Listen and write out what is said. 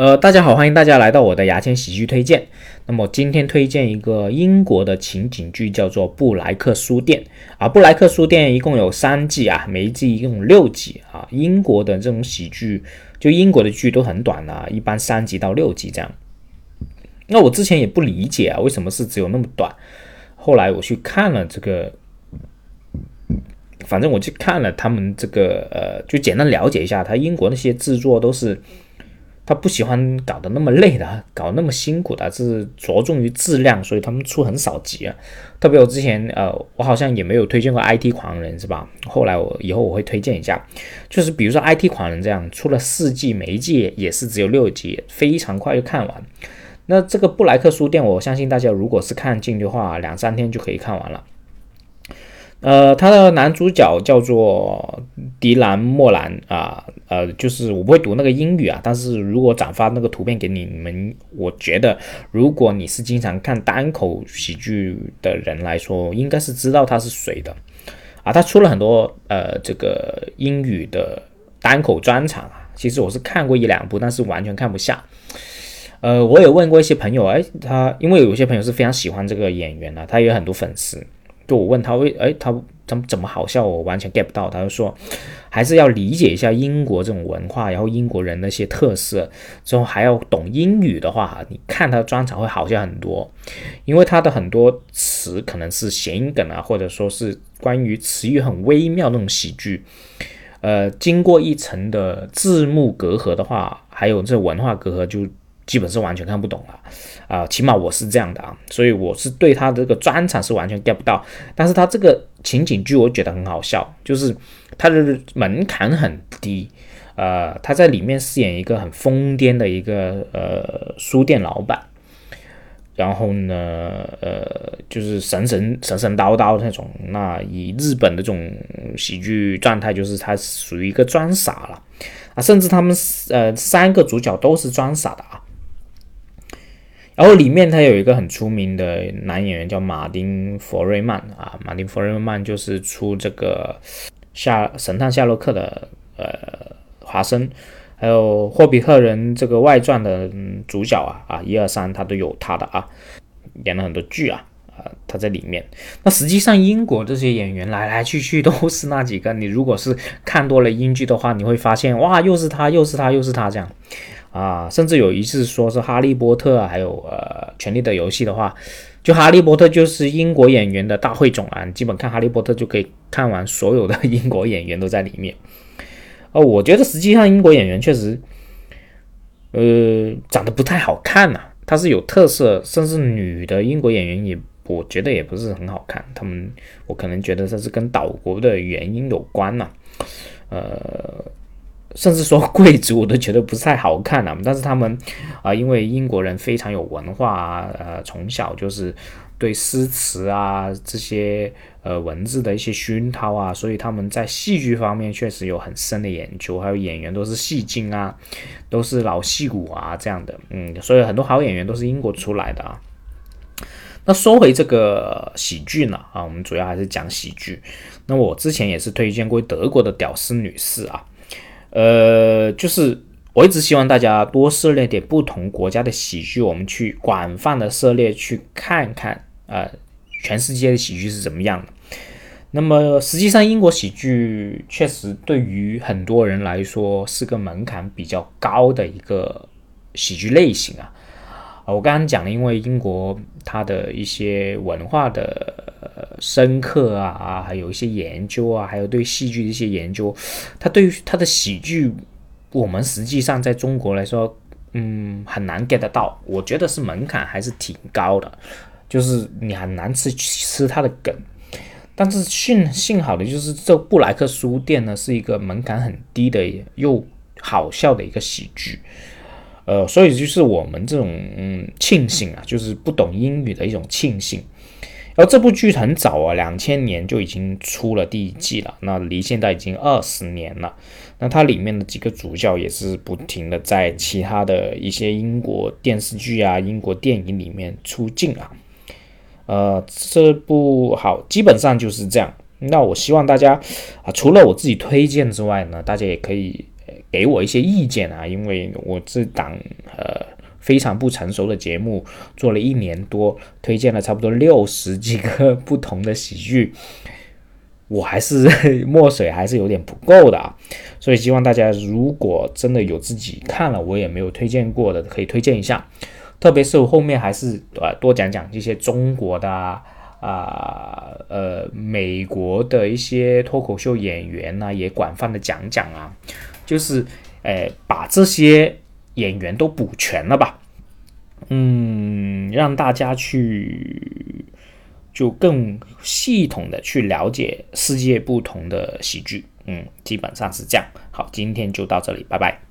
呃，大家好，欢迎大家来到我的牙签喜剧推荐。那么今天推荐一个英国的情景剧，叫做《布莱克书店》啊。布莱克书店一共有三季啊，每一季一共有六集啊。英国的这种喜剧，就英国的剧都很短啊，一般三集到六集这样。那我之前也不理解啊，为什么是只有那么短？后来我去看了这个，反正我去看了他们这个呃，就简单了解一下，他英国那些制作都是。他不喜欢搞得那么累的，搞那么辛苦的，是着重于质量，所以他们出很少集啊。特别我之前呃，我好像也没有推荐过 IT 狂人是吧？后来我以后我会推荐一下，就是比如说 IT 狂人这样出了四季，每一季也是只有六集，非常快就看完。那这个布莱克书店，我相信大家如果是看进的话，两三天就可以看完了。呃，他的男主角叫做迪兰莫兰啊，呃，就是我不会读那个英语啊，但是如果转发那个图片给你们，我觉得如果你是经常看单口喜剧的人来说，应该是知道他是谁的啊。他出了很多呃这个英语的单口专场啊，其实我是看过一两部，但是完全看不下。呃，我有问过一些朋友，哎，他因为有些朋友是非常喜欢这个演员的，他有很多粉丝。就我问他为哎他怎么怎么好笑，我完全 get 不到。他就说还是要理解一下英国这种文化，然后英国人那些特色，之后还要懂英语的话，你看他的专场会好笑很多。因为他的很多词可能是谐音梗啊，或者说是关于词语很微妙那种喜剧，呃，经过一层的字幕隔阂的话，还有这文化隔阂就。基本是完全看不懂了，啊，起码我是这样的啊，所以我是对他这个专场是完全 get 不到，但是他这个情景剧我觉得很好笑，就是他的门槛很低，呃，他在里面饰演一个很疯癫的一个呃书店老板，然后呢，呃，就是神神神神叨叨那种，那以日本的这种喜剧状态，就是他属于一个装傻了，啊，甚至他们呃三个主角都是装傻的啊。然后里面他有一个很出名的男演员叫马丁·佛瑞曼啊，马丁·佛瑞曼就是出这个夏神探夏洛克的呃华生，还有霍比特人这个外传的主角啊啊一二三他都有他的啊，演了很多剧啊啊他在里面。那实际上英国这些演员来来去去都是那几个，你如果是看多了英剧的话，你会发现哇又是他又是他又是他这样。啊，甚至有一次说是哈利波特啊，还有呃，权力的游戏的话，就哈利波特就是英国演员的大汇总啊，基本看哈利波特就可以看完所有的英国演员都在里面。哦，我觉得实际上英国演员确实，呃，长得不太好看呐，他是有特色，甚至女的英国演员也，我觉得也不是很好看。他们，我可能觉得这是跟岛国的原因有关呐，呃。甚至说贵族我都觉得不太好看啊，但是他们啊，因为英国人非常有文化啊，呃，从小就是对诗词啊这些呃文字的一些熏陶啊，所以他们在戏剧方面确实有很深的研究，还有演员都是戏精啊，都是老戏骨啊这样的，嗯，所以很多好演员都是英国出来的啊。那说回这个喜剧呢，啊，我们主要还是讲喜剧。那我之前也是推荐过德国的屌丝女士啊。呃，就是我一直希望大家多涉猎点不同国家的喜剧，我们去广泛的涉猎去看看，呃，全世界的喜剧是怎么样的。那么实际上，英国喜剧确实对于很多人来说是个门槛比较高的一个喜剧类型啊。我刚刚讲了，因为英国它的一些文化的深刻啊啊，还有一些研究啊，还有对戏剧的一些研究，它对于它的喜剧，我们实际上在中国来说，嗯，很难 get 到。我觉得是门槛还是挺高的，就是你很难吃吃它的梗。但是幸幸好的就是这布莱克书店呢，是一个门槛很低的又好笑的一个喜剧。呃，所以就是我们这种嗯庆幸啊，就是不懂英语的一种庆幸。然后这部剧很早啊，两千年就已经出了第一季了，那离现在已经二十年了。那它里面的几个主角也是不停的在其他的一些英国电视剧啊、英国电影里面出镜啊。呃，这部好，基本上就是这样。那我希望大家啊，除了我自己推荐之外呢，大家也可以。给我一些意见啊，因为我这档呃非常不成熟的节目做了一年多，推荐了差不多六十几个不同的喜剧，我还是 墨水还是有点不够的啊，所以希望大家如果真的有自己看了我也没有推荐过的，可以推荐一下，特别是我后面还是呃多讲讲这些中国的啊。啊，呃，美国的一些脱口秀演员呢，也广泛的讲讲啊，就是，呃，把这些演员都补全了吧，嗯，让大家去就更系统的去了解世界不同的喜剧，嗯，基本上是这样。好，今天就到这里，拜拜。